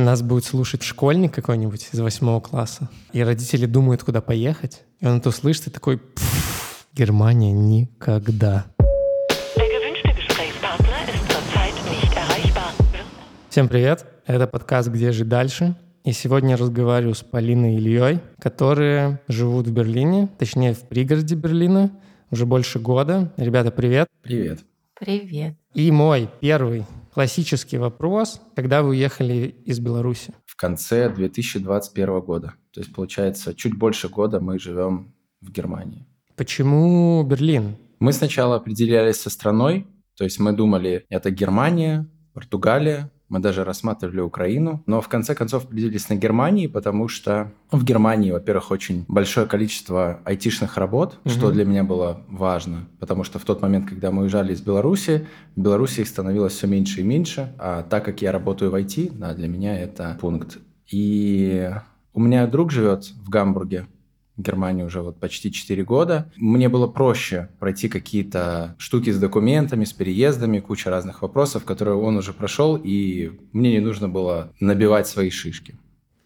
Нас будет слушать школьник какой-нибудь из восьмого класса, и родители думают, куда поехать, и он это услышит и такой, «Пф, Германия никогда. Всем привет, это подкаст «Где жить дальше?» И сегодня я разговариваю с Полиной и Ильей, которые живут в Берлине, точнее в пригороде Берлина, уже больше года. Ребята, привет. Привет. Привет. И мой первый классический вопрос. Когда вы уехали из Беларуси? В конце 2021 года. То есть, получается, чуть больше года мы живем в Германии. Почему Берлин? Мы сначала определялись со страной, то есть мы думали, это Германия, Португалия, мы даже рассматривали Украину, но в конце концов определились на Германии, потому что в Германии, во-первых, очень большое количество айтишных работ, Мгм. что для меня было важно, потому что в тот момент, когда мы уезжали из Беларуси, в Беларуси их становилось все меньше и меньше, а так как я работаю в IT, да, для меня это пункт. И у меня друг живет в Гамбурге, Германии уже вот почти 4 года. Мне было проще пройти какие-то штуки с документами, с переездами, куча разных вопросов, которые он уже прошел, и мне не нужно было набивать свои шишки.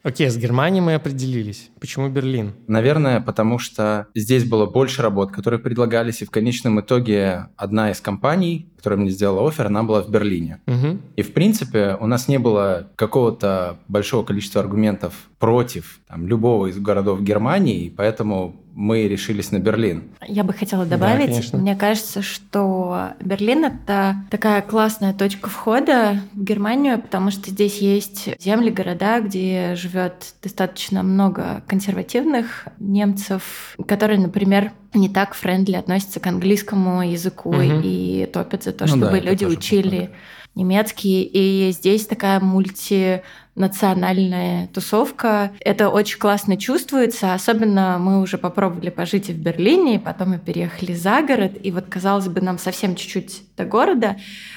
Окей, с Германией мы определились. Почему Берлин? Наверное, потому что здесь было больше работ, которые предлагались, и в конечном итоге одна из компаний, которая мне сделала офер, она была в Берлине. Мгм. И, в принципе, у нас не было какого-то большого количества аргументов против там, любого из городов Германии, и поэтому мы решились на Берлин. Я бы хотела Да, добавить, конечно. мне кажется, что Берлин это такая классная точка входа в Германию, потому что здесь есть земли, города, где живет достаточно много консервативных немцев, которые, например, не так френдли относятся к английскому языку Мгм. и топят за то, Ну чтобы да, люди учили немецкий. И здесь такая мультинациональная тусовка. Это очень классно чувствуется. Особенно мы уже попробовали пожить и в Берлине, и потом мы переехали за город. И вот, казалось бы, нам совсем чуть-чуть до города,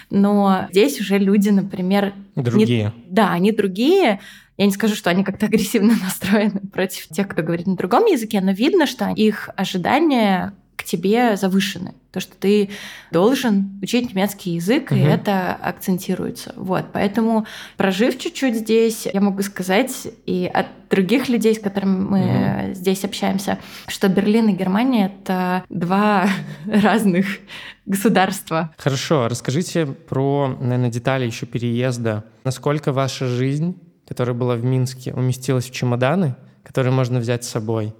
но здесь уже люди, например... не- Другие. да, они другие. Я не скажу, что они как-то агрессивно настроены против тех, кто говорит на другом языке, но видно, что их ожидания к тебе завышены. То, что ты должен учить немецкий язык, и Мгм. это акцентируется. Вот, поэтому, прожив чуть-чуть здесь, я могу сказать и от других людей, с которыми мы здесь общаемся, что Берлин и Германия — это два разных государства. Хорошо, расскажите про, наверное, детали еще переезда. Насколько ваша жизнь, которая была в Минске, уместилась в чемоданы, которые можно взять с собой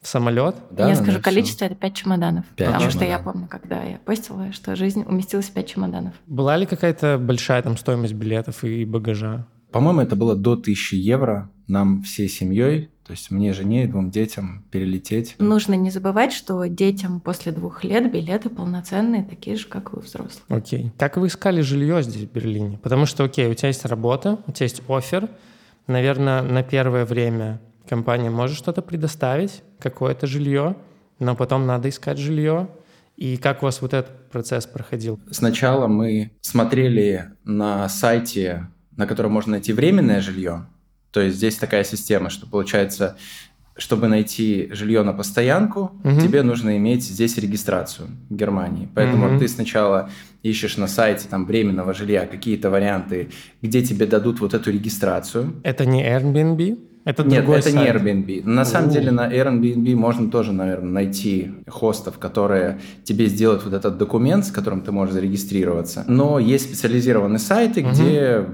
в самолет? Да, я да, скажу количество, это пять чемоданов. Пять потому что я чемоданов. помню, когда я постила, что жизнь уместилась в пять чемоданов. Была ли какая-то большая там стоимость билетов и багажа? По-моему, это было до 1000 евро нам всей семьей, то есть мне, жене и двум детям перелететь. Нужно не забывать, что детям после двух лет билеты полноценные, такие же, как и у взрослых. Окей. Как вы искали жилье здесь, в Берлине? Потому что, окей, у тебя есть работа, у тебя есть офер. Наверное, на первое время компания может что-то предоставить, какое-то жилье, но потом надо искать жилье. И как у вас вот этот процесс проходил? Сначала мы смотрели на сайте, на котором можно найти временное жилье. То есть здесь такая система, что получается, чтобы найти жилье на постоянку, Мгм. тебе нужно иметь здесь регистрацию в Германии. Поэтому Мгм. ты сначала ищешь на сайте там временного жилья какие-то варианты, где тебе дадут вот эту регистрацию. Это не Airbnb? Это Нет, другой это не сайт. Airbnb. На самом У. деле на Airbnb можно тоже, наверное, найти хостов, которые тебе сделают вот этот документ, с которым ты можешь зарегистрироваться. Но есть специализированные сайты, Мгм. где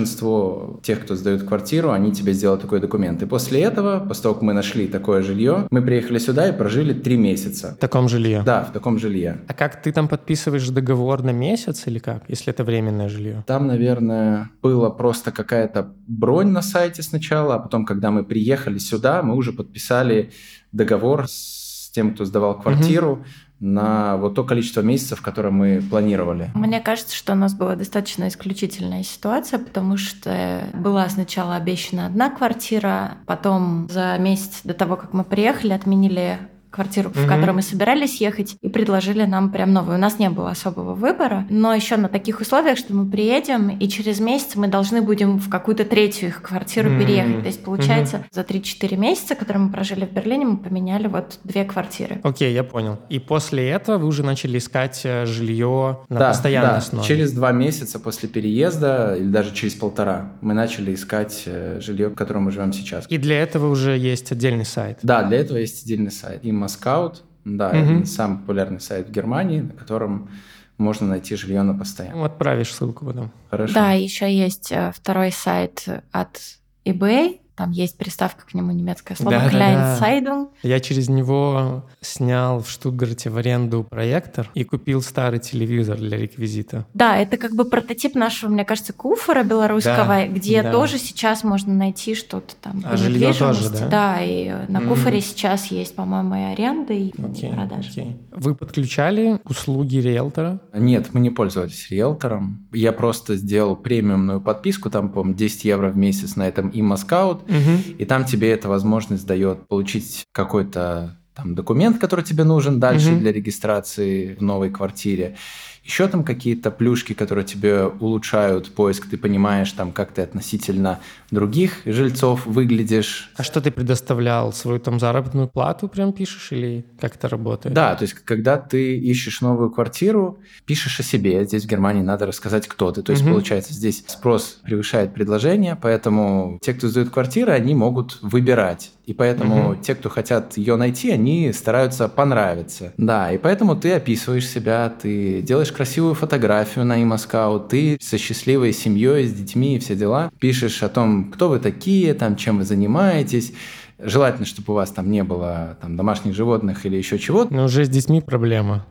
большинство тех, кто сдают квартиру, они тебе сделают такой документ. И после этого, после того, как мы нашли такое жилье, мы приехали сюда и прожили три месяца. В таком жилье? Да, в таком жилье. А как ты там подписываешь договор на месяц или как, если это временное жилье? Там, наверное, была просто какая-то бронь на сайте сначала, а потом, когда мы приехали сюда, мы уже подписали договор с тем, кто сдавал квартиру на вот то количество месяцев, которое мы планировали. Мне кажется, что у нас была достаточно исключительная ситуация, потому что была сначала обещана одна квартира, потом за месяц до того, как мы приехали, отменили квартиру, в Мгм. которую мы собирались ехать, и предложили нам прям новую. У нас не было особого выбора, но еще на таких условиях, что мы приедем, и через месяц мы должны будем в какую-то третью их квартиру М. переехать. То есть, получается, за 3-4 месяца, которые мы прожили в Берлине, мы поменяли вот две квартиры. Окей, я понял. И после этого вы уже начали искать э, жилье на да, постоянной да. основе. Через два месяца после переезда, или даже через полтора, мы начали искать э, жилье, в котором мы живем сейчас. И для этого уже есть отдельный сайт. Да, для этого есть отдельный сайт. И Москаут, да, это самый популярный сайт в Германии, на котором можно найти жилье на постоянно. Ну, отправишь ссылку потом. Хорошо. Да, еще есть э, второй сайт от eBay. Там есть приставка к нему немецкое слово Да-да-да. Kleinzeitung. Я через него снял в Штутгарте в аренду проектор и купил старый телевизор для реквизита. Да, это как бы прототип нашего, мне кажется, куфора белорусского, Да, где да. тоже сейчас можно найти что-то там А по недвижимости. тоже, да? и э, на куфоре сейчас есть, по-моему, и аренда, и Окей, продажа. окей. Вы подключали услуги риэлтора? Нет, мы не пользовались риэлтором. Я просто сделал премиумную подписку, там, по-моему, 10 евро в месяц на этом и Москаут, Мгм. и там тебе эта возможность дает получить какой-то там документ, который тебе нужен дальше Мгм. для регистрации в новой квартире. Еще там какие-то плюшки, которые тебе улучшают поиск, ты понимаешь, там, как ты относительно других жильцов выглядишь. А что ты предоставлял? Свою там заработную плату прям пишешь или как это работает? Да, то есть, когда ты ищешь новую квартиру, пишешь о себе. Здесь в Германии надо рассказать, кто ты. То есть, Мгм. получается, здесь спрос превышает предложение, поэтому те, кто сдают квартиры, они могут выбирать. И поэтому Мгм. те, кто хотят ее найти, они стараются понравиться. Да, и поэтому ты описываешь себя, ты делаешь красивую фотографию на имаскау, ты со счастливой семьей, с детьми и все дела, пишешь о том, кто вы такие, там, чем вы занимаетесь. Желательно, чтобы у вас там не было там, домашних животных или еще чего-то. Но уже с детьми проблема.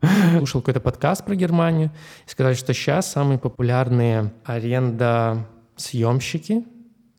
Слушал какой-то подкаст про Германию и сказали, что сейчас самые популярные аренда съемщики,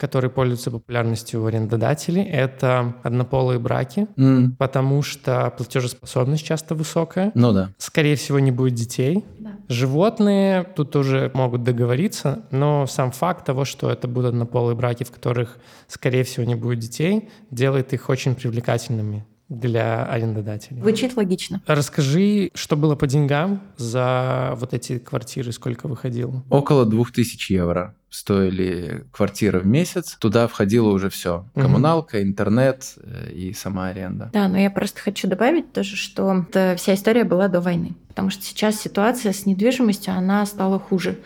которые пользуются популярностью у арендодателей, это однополые браки, М, потому что платежеспособность часто высокая. Ну да. Скорее всего, не будет детей. Да. Животные тут уже могут договориться, но сам факт того, что это будут однополые браки, в которых, скорее всего, не будет детей, делает их очень привлекательными для арендодателей. Звучит логично. Расскажи, что было по деньгам за вот эти квартиры, сколько выходило? Около 2000 евро стоили квартиры в месяц. Туда входило уже все. Коммуналка, интернет э, и сама аренда. Да, но я просто хочу добавить тоже, что вся история была до войны. Потому что сейчас ситуация с недвижимостью, она стала хуже.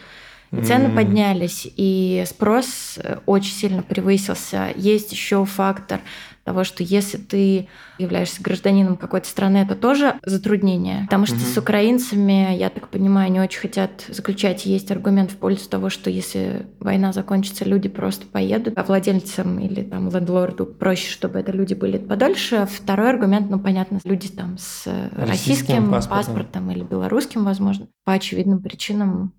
И цены М. поднялись, и спрос э, очень сильно превысился. Есть еще фактор того, что если ты являешься гражданином какой-то страны, это тоже затруднение. Потому что Мгм. с украинцами, я так понимаю, не очень хотят заключать. Есть аргумент в пользу того, что если война закончится, люди просто поедут, а владельцам или там лендлорду проще, чтобы это люди были подольше. Второй аргумент, ну понятно, люди там с Российским российским паспортом. паспортом или белорусским, возможно, по очевидным причинам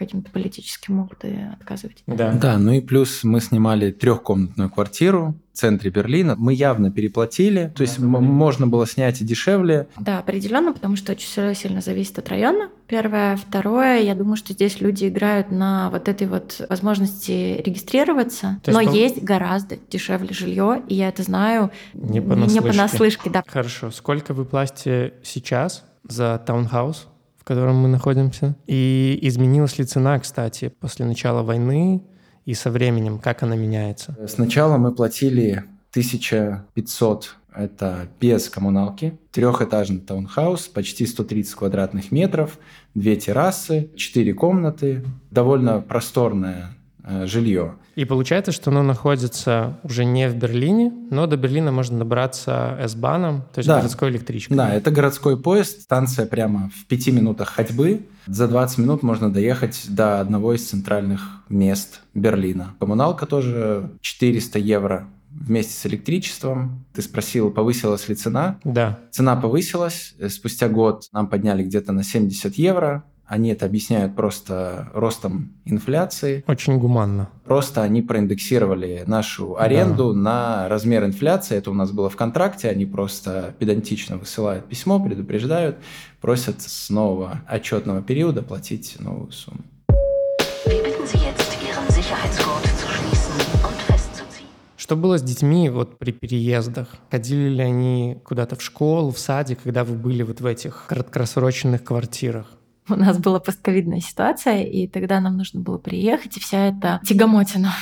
каким-то политическим могут и отказывать. Да. Да, ну и плюс мы снимали трехкомнатную квартиру в центре Берлина. Мы явно переплатили, то есть м- можно было снять и дешевле. Да, определенно, потому что очень сильно зависит от района. Первое. Второе, я думаю, что здесь люди играют на вот этой вот возможности регистрироваться. То есть, но ну- есть гораздо дешевле жилье, и я это знаю Не не понаслышке. понаслышке, да. Хорошо. Сколько вы платите сейчас за таунхаус, в котором мы находимся? И изменилась ли цена, кстати, после начала войны и со временем? Как она меняется? Сначала мы платили 1500 это без коммуналки. Трехэтажный таунхаус, почти 130 квадратных метров, две террасы, четыре комнаты, довольно просторное э, жилье. И получается, что оно находится уже не в Берлине, но до Берлина можно добраться S-баном, то есть Да. городской электричкой. Да, это городской поезд, станция прямо в пяти минутах ходьбы. За 20 минут можно доехать до одного из центральных мест Берлина. Коммуналка тоже 400 евро вместе с электричеством. Ты спросил, повысилась ли цена? Да. Цена повысилась. Э, Спустя год нам подняли где-то на 70 евро. Они это объясняют просто ростом инфляции. Очень гуманно. Просто они проиндексировали нашу аренду на размер инфляции. Это у нас было в контракте. Они просто педантично высылают письмо, предупреждают, просят с нового отчетного периода платить новую сумму. Что было с детьми вот при переездах? Ходили ли они куда-то в школу, в садик, когда вы были вот в этих краткосрочных квартирах? У нас была постковидная ситуация, и тогда нам нужно было приехать, и вся эта тягомотина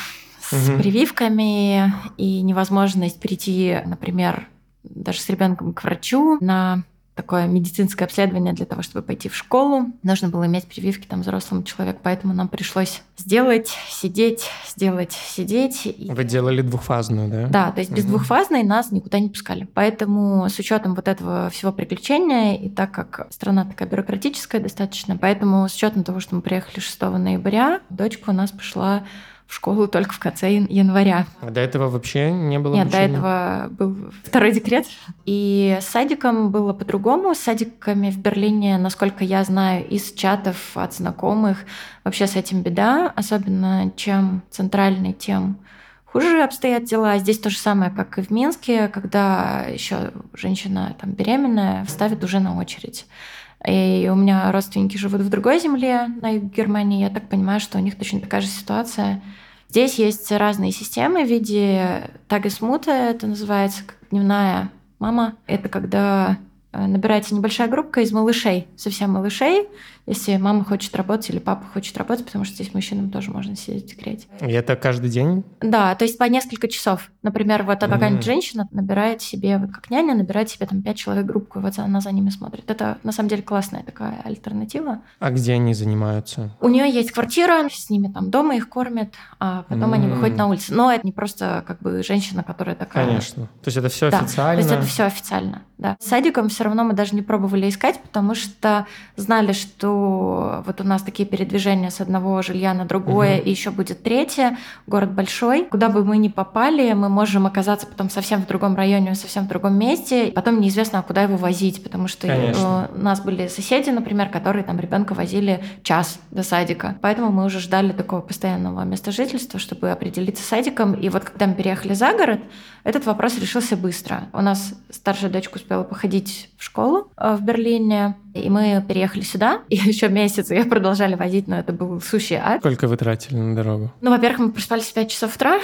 с Мгм. прививками и невозможность прийти, например, даже с ребенком к врачу на такое медицинское обследование для того, чтобы пойти в школу. Нужно было иметь прививки там взрослому человеку, поэтому нам пришлось сделать, сидеть, сделать, сидеть. И- Вы делали двухфазную, да? Да, то есть без Мгм. двухфазной нас никуда не пускали. Поэтому с учетом вот этого всего приключения, и так как страна такая бюрократическая достаточно, поэтому с учетом того, что мы приехали 6 ноября, дочка у нас пошла в школу только в конце ян- января. А до этого вообще не было Нет, до обучения? этого был второй декрет. И с садиком было по-другому. С садиками в Берлине, насколько я знаю, из чатов от знакомых, вообще с этим беда. Особенно чем центральный, тем хуже обстоят дела. Здесь то же самое, как и в Минске, когда еще женщина там беременная ставит уже на очередь. И у меня родственники живут в другой земле, на юге Германии. Я так понимаю, что у них точно такая же ситуация. Здесь есть разные системы в виде тагесмута, это называется как дневная мама. Это когда э, набирается небольшая группа из малышей, совсем малышей, если мама хочет работать или папа хочет работать, потому что здесь мужчинам тоже можно сидеть в декрете. И это каждый день? Да, то есть по несколько часов. Например, вот Мгм. какая-нибудь женщина набирает себе, вот как няня, набирает себе там пять человек группку, и вот она за ними смотрит. Это на самом деле классная такая альтернатива. А где они занимаются? У нее есть квартира, с ними там дома их кормят, а потом они М. выходят на улицу. Но это не просто как бы женщина, которая такая. Конечно. То есть это все Да, официально? То есть это все официально, да. С садиком все равно мы даже не пробовали искать, потому что знали, что вот у нас такие передвижения с одного жилья на другое, Мгм. и еще будет третье. Город большой. Куда бы мы ни попали, мы можем оказаться потом совсем в другом районе, совсем в другом месте. Потом неизвестно, а куда его возить, потому что Конечно. э, у нас были соседи, например, которые там ребенка возили час до садика. Поэтому мы уже ждали такого постоянного места жительства, чтобы определиться с садиком. И вот когда мы переехали за город, этот вопрос решился быстро. У нас старшая дочка успела походить в школу э, в Берлине, и мы переехали сюда. И еще месяц ее продолжали возить, но это был сущий ад. Сколько вы тратили на дорогу? Ну, во-первых, мы проспались в 5 часов утра,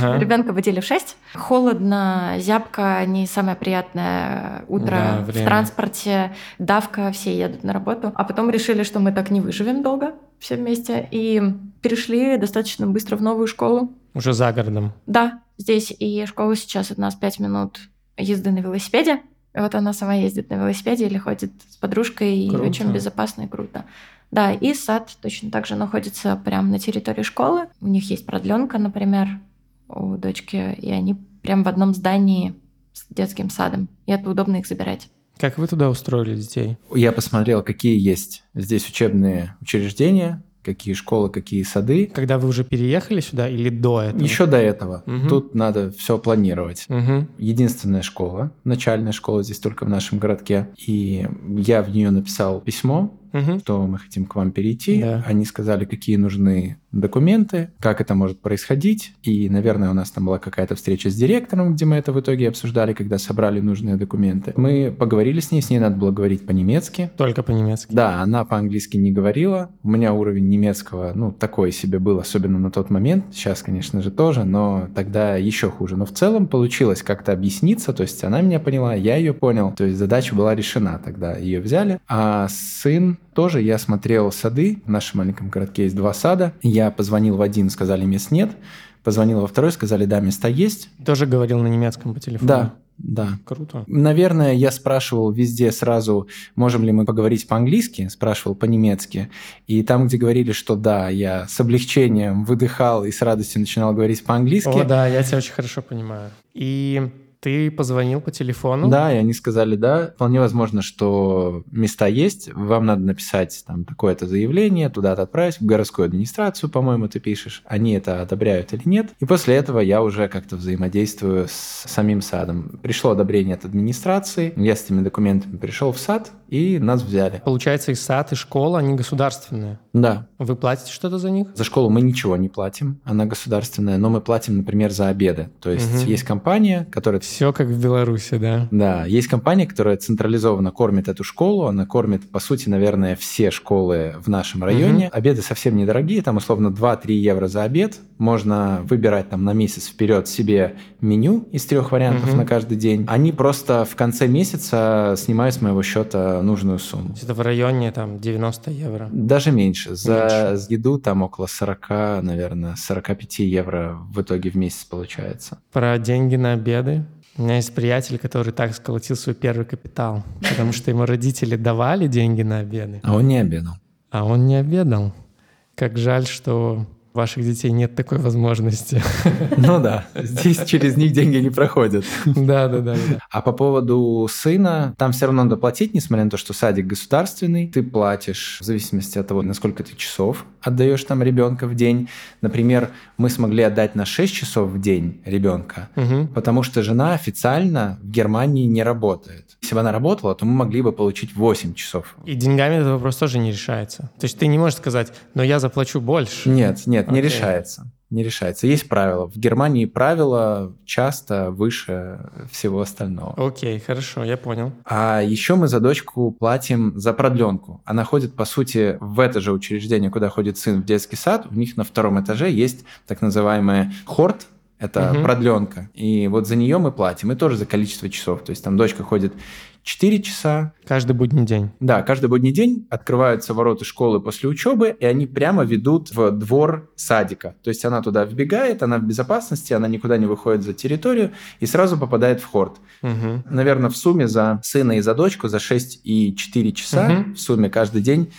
Ага. ребенка будили в 6. Холодно, зябко, не самое приятное утро Да, в время. транспорте, давка, все едут на работу. А потом решили, что мы так не выживем долго все вместе, и перешли достаточно быстро в новую школу. Уже за городом. Да, здесь и школа сейчас от нас 5 минут езды на велосипеде. И вот она сама ездит на велосипеде или ходит с подружкой, и Круто. очень безопасно и круто. Да, и сад точно так же находится прямо на территории школы. У них есть продленка, например, у дочки, и они прям в одном здании с детским садом. И это удобно их забирать. Как вы туда устроили детей? Я посмотрел, какие есть здесь учебные учреждения, какие школы, какие сады. Когда вы уже переехали сюда или до этого? Еще до этого. Мгм. Тут надо все планировать. Мгм. Единственная школа, начальная школа здесь только в нашем городке. И я в нее написал письмо, Мгм. что мы хотим к вам перейти. Да. Они сказали, какие нужны документы, как это может происходить. И, наверное, у нас там была какая-то встреча с директором, где мы это в итоге обсуждали, когда собрали нужные документы. Мы поговорили с ней, с ней надо было говорить по-немецки. Только по-немецки. Да, она по-английски не говорила. У меня уровень немецкого, ну, такой себе был, особенно на тот момент. Сейчас, конечно же, тоже, но тогда еще хуже. Но в целом получилось как-то объясниться, то есть она меня поняла, я ее понял. То есть задача была решена тогда, ее взяли. А сын тоже, я смотрел сады, в нашем маленьком городке есть два сада. Я позвонил в один, сказали, мест нет. Позвонил во второй, сказали, да, места есть. Тоже говорил на немецком по телефону? Да, да. Круто. Наверное, я спрашивал везде сразу, можем ли мы поговорить по-английски, спрашивал по-немецки. И там, где говорили, что да, я с облегчением выдыхал и с радостью начинал говорить по-английски. О, да, я тебя очень хорошо понимаю. И ты позвонил по телефону? Да, и они сказали, да, вполне возможно, что места есть, вам надо написать там такое-то заявление, туда-то отправить, в городскую администрацию, по-моему, ты пишешь, они это одобряют или нет. И после этого я уже как-то взаимодействую с самим садом. Пришло одобрение от администрации, я с этими документами пришел в сад, и нас взяли. Получается, и сад, и школа, они государственные. Да, Вы платите что-то за них? За школу мы ничего не платим, она государственная, но мы платим, например, за обеды. То есть Мгм. есть компания, которая Все как в Беларуси, да? Да, есть компания, которая централизованно кормит эту школу. Она кормит, по сути, наверное, все школы в нашем районе. Угу. Обеды совсем недорогие, там условно 2-3 евро за обед. Можно выбирать там на месяц вперед себе меню из трех вариантов угу. на каждый день. Они просто в конце месяца снимают с моего счета нужную сумму. Это в районе там 90 евро? Даже меньше. За меньше. еду там около 40, наверное, 45 евро в итоге в месяц получается. Про деньги на обеды? У меня есть приятель, который так сколотил свой первый капитал, потому что ему родители давали деньги на обеды. А он не обедал. А он не обедал. Как жаль, что ваших детей нет такой возможности. Ну да, здесь через них деньги не проходят. Да, да, да. А по поводу сына, там все равно надо платить, несмотря на то, что садик государственный, ты платишь в зависимости от того, насколько ты часов отдаешь там ребенка в день. Например, мы смогли отдать на 6 часов в день ребенка, угу. потому что жена официально в Германии не работает. Если бы она работала, то мы могли бы получить 8 часов. И деньгами этот вопрос тоже не решается. То есть ты не можешь сказать, но я заплачу больше. Нет, нет, не решается не решается. Есть правила. В Германии правила часто выше всего остального. Окей, хорошо, я понял. А еще мы за дочку платим за продленку. Она ходит, по сути, в это же учреждение, куда ходит сын в детский сад. У них на втором этаже есть так называемый хорт, это угу. продленка. И вот за нее мы платим. И тоже за количество часов. То есть там дочка ходит 4 часа. Каждый будний день. Да, каждый будний день открываются ворота школы после учебы, и они прямо ведут в двор садика. То есть она туда вбегает, она в безопасности, она никуда не выходит за территорию и сразу попадает в хорд. Угу. Наверное, в сумме за сына и за дочку за 6 и 4 часа угу. в сумме каждый день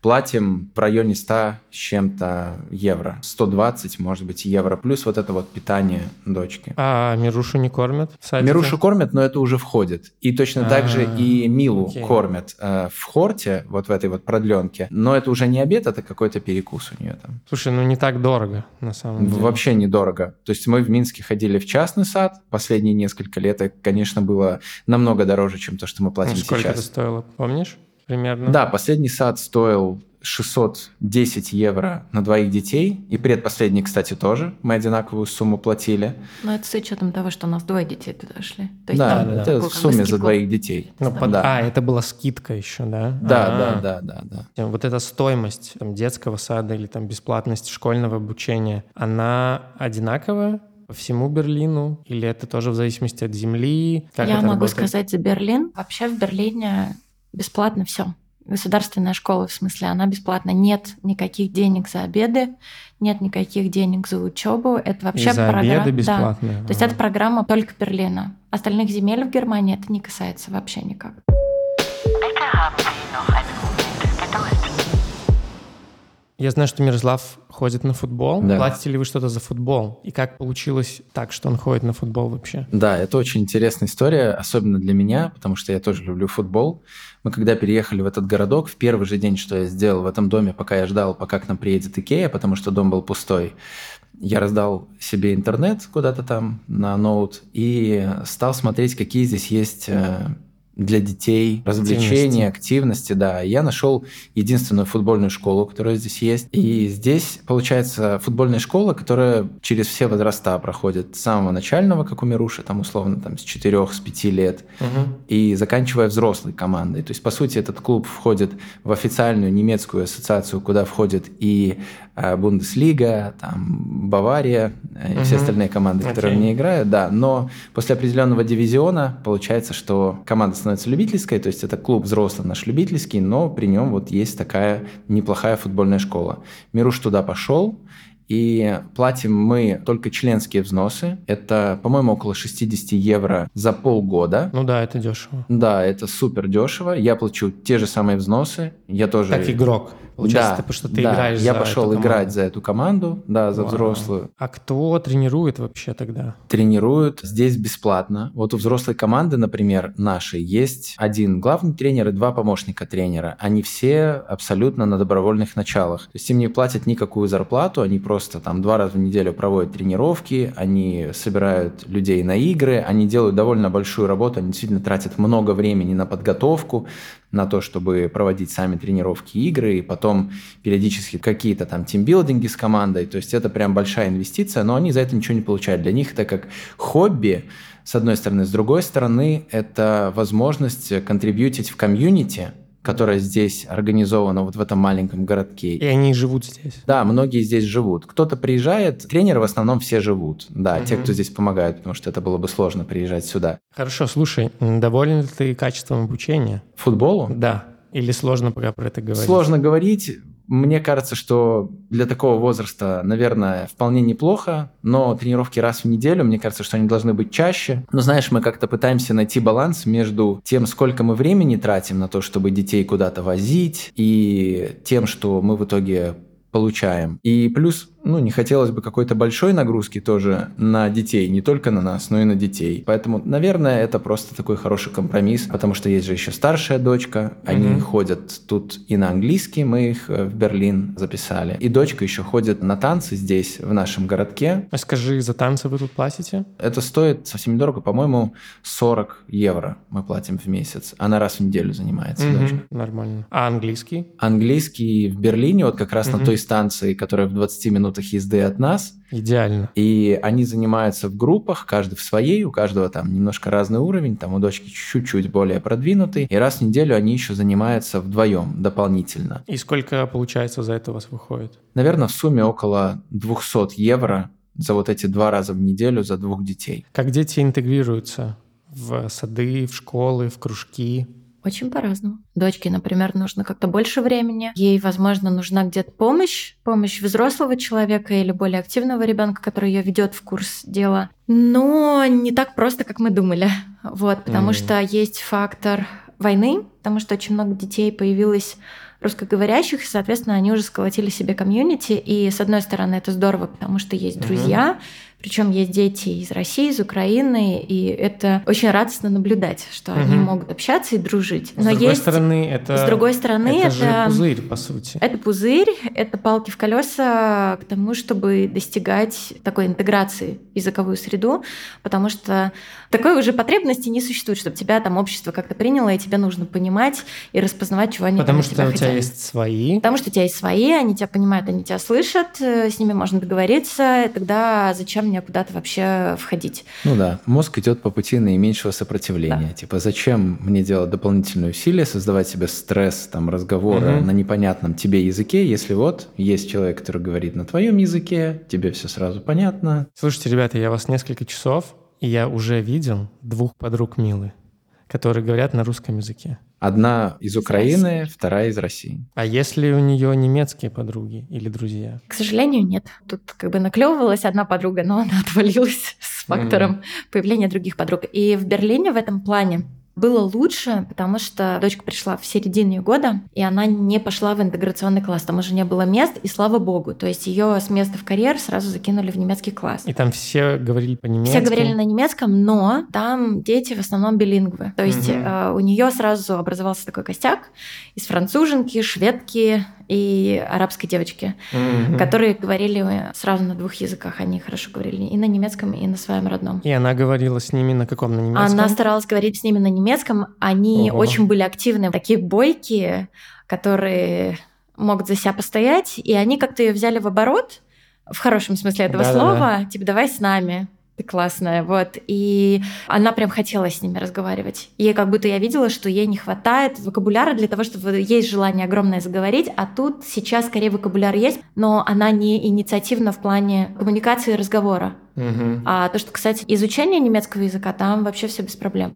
платим в районе 100 с чем-то евро. 120, может быть, евро. Плюс вот это вот питание дочки. А Мирушу не кормят Мирушу кормят, но это уже входит. И точно так же а, и Милу кормят э, в хорте, вот в этой вот продленке. Но это уже не обед, это какой-то перекус у нее там. Слушай, ну не так дорого, на самом деле. Вообще недорого. То есть мы в Минске ходили в частный сад. Последние несколько лет это, конечно, было намного дороже, чем то, что мы платим ну, сколько сейчас. Сколько это стоило, помнишь? Примерно? Да, последний сад стоил 610 евро на двоих детей. И предпоследний, кстати, тоже. Мы одинаковую сумму платили. Но это с учетом того, что у нас двое детей туда шли. То есть да, да, это в сумме за двоих детей. Ну, да. Под... А, это была скидка еще, да? Да, А-а-а. да, да, да, да. Вот эта стоимость там, детского сада или там бесплатность школьного обучения, она одинаковая по всему Берлину? Или это тоже в зависимости от земли? Как Я могу работает? сказать за Берлин. Вообще в Берлине бесплатно все. Государственная школа, в смысле, она бесплатна. Нет никаких денег за обеды, нет никаких денег за учебу. Это вообще программа. Да. То есть это программа только Берлина. Остальных земель в Германии это не касается вообще никак. Я знаю, что Мирослав ходит на футбол. Да. Платите ли вы что-то за футбол? И как получилось так, что он ходит на футбол вообще? Да, это очень интересная история, особенно для меня, потому что я тоже люблю футбол. Мы когда переехали в этот городок, в первый же день, что я сделал в этом доме, пока я ждал, пока к нам приедет Икея, потому что дом был пустой, я раздал себе интернет куда-то там на ноут и стал смотреть, какие здесь есть э, для детей, развлечения, активности, да. Я нашел единственную футбольную школу, которая здесь есть. И здесь, получается, футбольная школа, которая через все возраста проходит. С самого начального, как у Мируши, там условно там, с 4 с 5 лет, угу. и заканчивая взрослой командой. То есть, по сути, этот клуб входит в официальную немецкую ассоциацию, куда входит и Бундеслига, там, Бавария, и угу. все остальные команды, которые okay. в ней играют, да. Но после определенного дивизиона получается, что команда становится становится любительской, то есть это клуб взрослый наш любительский, но при нем вот есть такая неплохая футбольная школа. Мируш туда пошел, и платим мы только членские взносы. Это, по-моему, около 60 евро за полгода. Ну да, это дешево. Да, это супер дешево. Я плачу те же самые взносы. Я тоже... Как игрок. Получается, да, потому что ты да, играешь я за пошел эту играть за эту команду, да, за Вау. взрослую. А кто тренирует вообще тогда? Тренируют здесь бесплатно. Вот у взрослой команды, например, нашей, есть один главный тренер и два помощника тренера. Они все абсолютно на добровольных началах. То есть им не платят никакую зарплату, они просто там два раза в неделю проводят тренировки, они собирают людей на игры, они делают довольно большую работу, они действительно тратят много времени на подготовку. На то, чтобы проводить сами тренировки игры, и потом периодически какие-то там тимбилдинги с командой. То есть это прям большая инвестиция, но они за это ничего не получают. Для них это как хобби, с одной стороны. С другой стороны, это возможность контрибьютить в комьюнити, которая здесь организована вот в этом маленьком городке. И они живут здесь. Да, многие здесь живут. Кто-то приезжает, тренеры в основном все живут. Да, Мгм. те, кто здесь помогают, потому что это было бы сложно приезжать сюда. Хорошо, слушай, доволен ли ты качеством обучения? Футболу? Да. Или сложно пока про это говорить? Сложно говорить. Мне кажется, что для такого возраста, наверное, вполне неплохо, но тренировки раз в неделю, мне кажется, что они должны быть чаще. Но знаешь, мы как-то пытаемся найти баланс между тем, сколько мы времени тратим на то, чтобы детей куда-то возить, и тем, что мы в итоге получаем. И плюс, ну, не хотелось бы какой-то большой нагрузки тоже на детей, не только на нас, но и на детей. Поэтому, наверное, это просто такой хороший компромисс, потому что есть же еще старшая дочка, они Мгм. ходят тут и на английский, мы их э, в Берлин записали. И дочка еще ходит на танцы здесь, в нашем городке. А Скажи, за танцы вы тут платите? Это стоит совсем недорого, по-моему, 40 евро мы платим в месяц. Она раз в неделю занимается, Мгм, дочка. Нормально. А английский? Английский в Берлине, вот как раз на Мгм. той станции, которая в 20 минутах езды от нас. Идеально. И они занимаются в группах, каждый в своей, у каждого там немножко разный уровень, там у дочки чуть-чуть более продвинутый. И раз в неделю они еще занимаются вдвоем дополнительно. И сколько, получается, за это у вас выходит? Наверное, в сумме около 200 евро за вот эти два раза в неделю за двух детей. Как дети интегрируются в сады, в школы, в кружки? Очень по-разному. Дочке, например, нужно как-то больше времени. Ей, возможно, нужна где-то помощь, помощь взрослого человека или более активного ребенка, который ее ведет в курс дела. Но не так просто, как мы думали. Вот, потому Мгм. что есть фактор войны, потому что очень много детей появилось русскоговорящих, и, соответственно, они уже сколотили себе комьюнити. И, с одной стороны, это здорово, потому что есть друзья, причем есть дети из России, из Украины, и это очень радостно наблюдать, что они Мгм. могут общаться и дружить. С Но другой есть стороны, это... с другой стороны, это, это, же пузырь, по сути. это пузырь, это палки в колеса к тому, чтобы достигать такой интеграции в языковую среду, потому что такой уже потребности не существует, чтобы тебя там общество как-то приняло, и тебе нужно понимать и распознавать, чего они Потому от что тебя у тебя хотят. есть свои. Потому что у тебя есть свои, они тебя понимают, они тебя слышат, э, с ними можно договориться, и тогда зачем мне куда-то вообще входить? Ну да, мозг идет по пути наименьшего сопротивления. Типа, зачем мне делать дополнительные усилия, создавать себе стресс, там, разговора Мгм. на непонятном тебе языке, если вот есть человек, который говорит на твоем языке, тебе все сразу понятно. Слушайте, ребята, я вас несколько часов, и я уже видел двух подруг Милы, которые говорят на русском языке. Одна из Украины, вторая из России. А если у нее немецкие подруги или друзья? К сожалению, нет. Тут как бы наклевывалась одна подруга, но она отвалилась с фактором появления других подруг. И в Берлине в этом плане было лучше, потому что дочка пришла в середине года, и она не пошла в интеграционный класс. Там уже не было мест, и слава богу. То есть ее с места в карьер сразу закинули в немецкий класс. И там все говорили по-немецки. Все говорили на немецком, но там дети в основном билингвы. То есть Мгм. э, у нее сразу образовался такой костяк из француженки, шведки и арабской девочки Мгм. которые говорили сразу на двух языках. Они хорошо говорили и на немецком, и на своем родном. И она говорила с ними на каком? На немецком? Она старалась говорить с ними на немецком. Они Ого. очень были активны, такие бойкие, которые могут за себя постоять, и они как-то ее взяли в оборот, в хорошем смысле этого Да-да-да. слова, типа «давай с нами». Ты классная, вот. И она прям хотела с ними разговаривать. Ей как будто я видела, что ей не хватает вокабуляра для того, чтобы есть желание огромное заговорить, а тут сейчас скорее вокабуляр есть, но она не инициативна в плане коммуникации и разговора. Мгм. А то, что, кстати, изучение немецкого языка, там вообще все без проблем.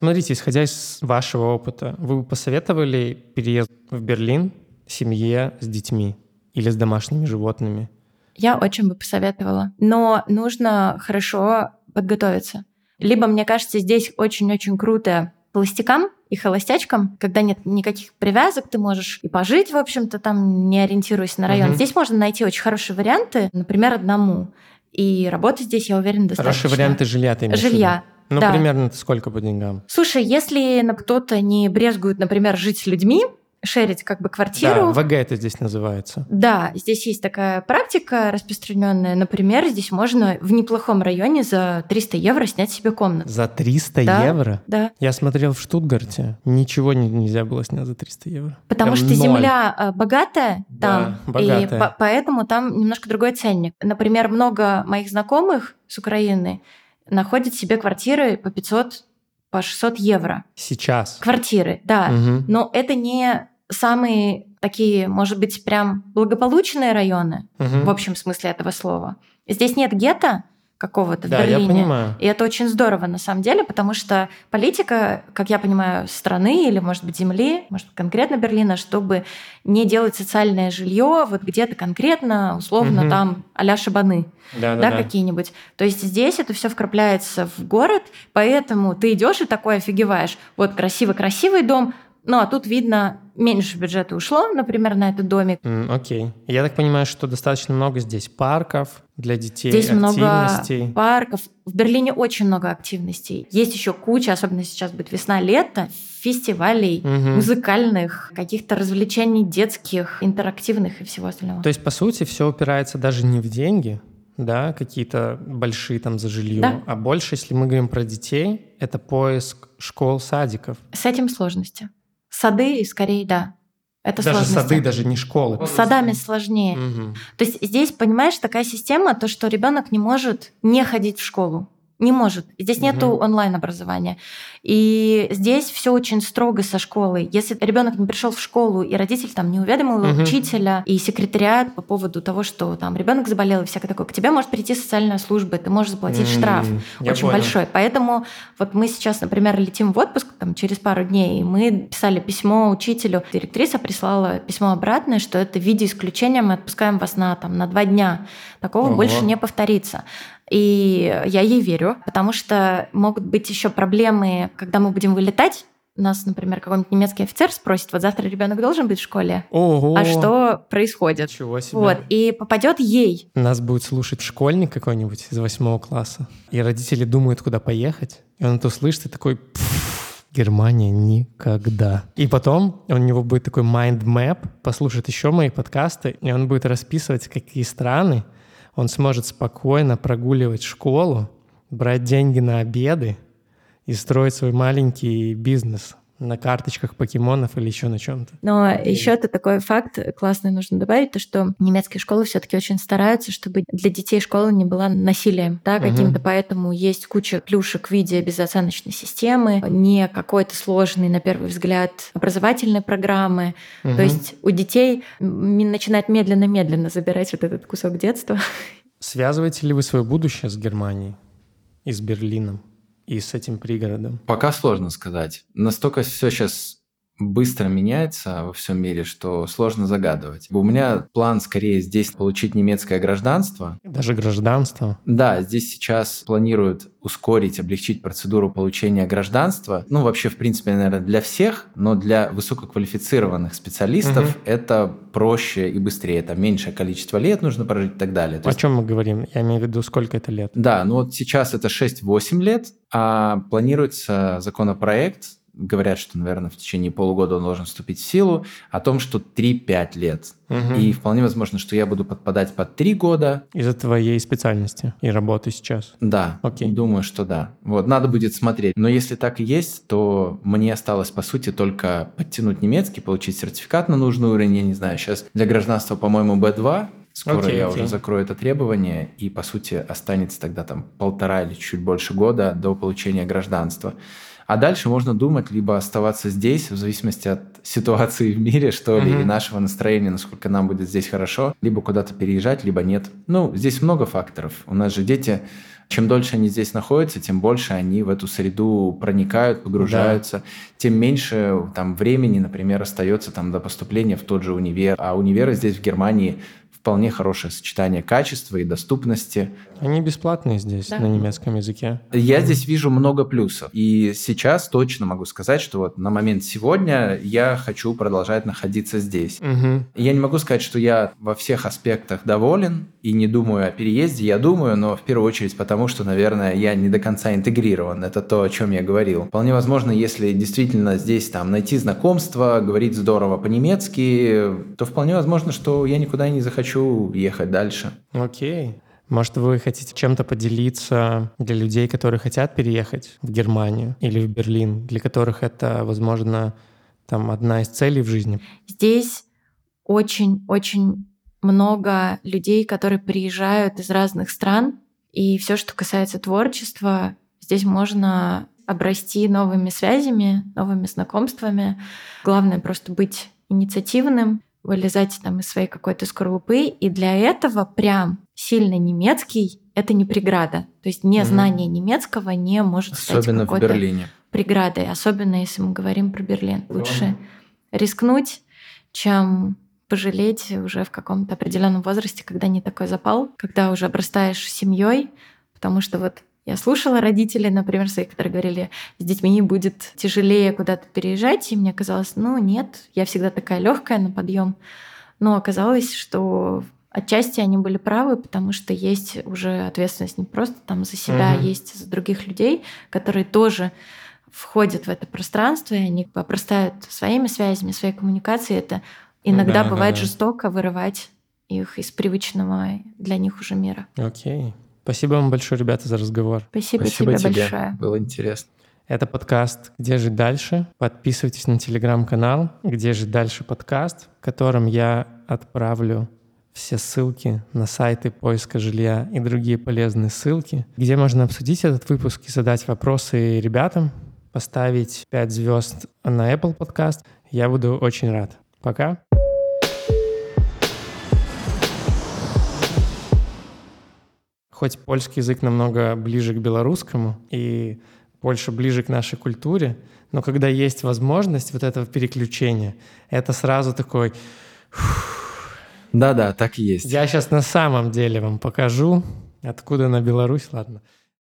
Смотрите, исходя из вашего опыта, вы бы посоветовали переезд в Берлин семье с детьми или с домашними животными? Я очень бы посоветовала. Но нужно хорошо подготовиться. Либо, мне кажется, здесь очень-очень круто холостякам и холостячкам, когда нет никаких привязок, ты можешь и пожить, в общем-то, там, не ориентируясь на район. Мгм. Здесь можно найти очень хорошие варианты, например, одному. И работать здесь, я уверена, достаточно. Хорошие варианты жилья ты имеешь в виду? Жилья. Ну, да. примерно сколько по деньгам? Слушай, если кто-то не брезгует, например, жить с людьми, шерить как бы квартиру. Да, ВГ это здесь называется. Да, здесь есть такая практика распространенная. Например, здесь можно в неплохом районе за 300 евро снять себе комнату. За 300 Да. евро? Да. Я смотрел в Штутгарте, ничего не- нельзя было снять за 300 евро. Потому Прям что ноль. земля э, богатая Да, там, богатая. и по- поэтому там немножко другой ценник. Например, много моих знакомых с Украины находят себе квартиры по 500, по 600 евро. Сейчас. Квартиры, да. Мгм. Но это не самые такие, может быть, прям благополучные районы, Мгм. в общем смысле этого слова. Здесь нет гетто какого-то Да, в я Берлине. понимаю. И это очень здорово на самом деле, потому что политика, как я понимаю, страны или, может быть, земли, может, конкретно Берлина, чтобы не делать социальное жилье вот где-то конкретно, условно, Мгм. там а-ля Шабаны, Да, да, какие-нибудь. То есть здесь это все вкрапляется в город, поэтому ты идешь и такой офигеваешь. Вот красивый-красивый дом, ну а тут видно, меньше бюджета ушло, например, на этот домик. М, Окей. Я так понимаю, что достаточно много здесь парков для детей, Здесь много активностей. парков. В Берлине очень много активностей. Есть еще куча, особенно сейчас будет весна-лето, фестивалей, Мгм. музыкальных, каких-то развлечений детских, интерактивных и всего остального. То есть, по сути, все упирается даже не в деньги, да, какие-то большие там за жилье, Да. а больше, если мы говорим про детей, это поиск школ, садиков. С этим сложности. Сады, скорее, да. Это даже сложности. сады, даже не школы. С садами сложнее. Мгм. То есть здесь, понимаешь, такая система, то, что ребенок не может не ходить в школу. Не может. Здесь нету Мгм. онлайн-образования. И здесь все очень строго со школой. Если ребенок не пришел в школу, и родитель там не уведомил Мгм. учителя и секретариат по поводу того, что там ребенок заболел и всякое такое, к тебе может прийти социальная служба, и ты можешь заплатить М, штраф я очень понял. большой. Поэтому вот мы сейчас, например, летим в отпуск там, через пару дней, и мы писали письмо учителю. Директриса прислала письмо обратное, что это в виде исключения мы отпускаем вас на, там, на два дня. Такого Ого. больше не повторится. И я ей верю, потому что могут быть еще проблемы, когда мы будем вылетать. Нас, например, какой-нибудь немецкий офицер спросит, вот завтра ребенок должен быть в школе, Ого! а что происходит? Ничего себе. Вот, и попадет ей. Нас будет слушать школьник какой-нибудь из восьмого класса, и родители думают, куда поехать, и он это услышит и такой... «Пф, Германия никогда. И потом у него будет такой mind map, послушает еще мои подкасты, и он будет расписывать, какие страны он сможет спокойно прогуливать школу, брать деньги на обеды и строить свой маленький бизнес на карточках покемонов или еще на чем-то. Но еще это такой факт классный нужно добавить, то что немецкие школы все-таки очень стараются, чтобы для детей школа не была насилием, да, каким-то, поэтому есть куча плюшек в виде безоценочной системы, не какой-то сложный, на первый взгляд, образовательной программы. Мгм. То есть у детей начинает медленно-медленно забирать вот этот кусок детства. Связываете ли вы свое будущее с Германией и с Берлином и с этим пригородом? Пока сложно сказать. Настолько все сейчас быстро меняется во всем мире, что сложно загадывать. У меня план скорее здесь получить немецкое гражданство. Даже гражданство? Да, здесь сейчас планируют ускорить, облегчить процедуру получения гражданства. Ну, вообще, в принципе, наверное, для всех, но для высококвалифицированных специалистов Мгм. это проще и быстрее. Там меньшее количество лет нужно прожить и так далее. То О есть чем мы говорим? Я имею в виду, сколько это лет? да, ну вот сейчас это 6-8 лет, а планируется законопроект, говорят, что, наверное, в течение полугода он должен вступить в силу, о том, что 3-5 лет. Мгм. И вполне возможно, что я буду подпадать под 3 года. Из-за твоей специальности и работы сейчас. Да, Окей. думаю, что да. Вот, надо будет смотреть. Но если так и есть, то мне осталось, по сути, только подтянуть немецкий, получить сертификат на нужный уровень. Я не знаю, сейчас для гражданства, по-моему, B2. Скоро Окей, я окей. уже закрою это требование, и, по сути, останется тогда там полтора или чуть больше года до получения гражданства. А дальше можно думать, либо оставаться здесь, в зависимости от ситуации в мире, что ли, Мгм. и нашего настроения, насколько нам будет здесь хорошо, либо куда-то переезжать, либо нет. Ну, здесь много факторов. У нас же дети, чем дольше они здесь находятся, тем больше они в эту среду проникают, погружаются, тем меньше там времени, например, остается там до поступления в тот же универ. А универы здесь в Германии вполне хорошее сочетание качества и доступности. Они бесплатные здесь Да. на немецком языке. Я здесь вижу много плюсов. И сейчас точно могу сказать, что вот на момент сегодня я хочу продолжать находиться здесь. Мгм. Я не могу сказать, что я во всех аспектах доволен и не думаю о переезде. Я думаю, но в первую очередь потому, что, наверное, я не до конца интегрирован. Это то, о чем я говорил. Вполне возможно, если действительно здесь там найти знакомство, говорить здорово по-немецки, то вполне возможно, что я никуда не захочу ехать дальше. Окей. Может, вы хотите чем-то поделиться для людей, которые хотят переехать в Германию или в Берлин, для которых это, возможно, там одна из целей в жизни? Здесь очень-очень много людей, которые приезжают из разных стран, и все, что касается творчества, здесь можно обрасти новыми связями, новыми знакомствами. Главное просто быть инициативным, вылезать там из своей какой-то скорлупы, и для этого прям сильно немецкий — это не преграда. То есть незнание немецкого не может стать Особенно в какой-то Берлине. преградой, особенно если мы говорим про Берлин. Лучше рискнуть, чем пожалеть уже в каком-то определенном возрасте, когда не такой запал, когда уже обрастаешь семьей, потому что вот я слушала родителей, например, своих, которые говорили, с детьми будет тяжелее куда-то переезжать, и мне казалось, ну нет, я всегда такая легкая на подъем. Но оказалось, что отчасти они были правы, потому что есть уже ответственность не просто там за себя, Мгм. есть за других людей, которые тоже входят в это пространство, и они обрастают своими связями, своей коммуникацией. Это иногда Да, да, бывает да. жестоко вырывать их из привычного для них уже мира. Окей. Спасибо вам большое, ребята, за разговор. Спасибо, Спасибо тебе тебе. большое. Было интересно. Это подкаст «Где жить дальше?». Подписывайтесь на телеграм-канал «Где жить дальше?» подкаст, в котором я отправлю все ссылки на сайты поиска жилья и другие полезные ссылки, где можно обсудить этот выпуск и задать вопросы ребятам, поставить 5 звезд на Apple подкаст. Я буду очень рад. Пока. Хоть польский язык намного ближе к белорусскому и Польша ближе к нашей культуре, но когда есть возможность вот этого переключения, это сразу такой... Да-да, так и есть. Я сейчас на самом деле вам покажу, откуда на Беларусь, ладно.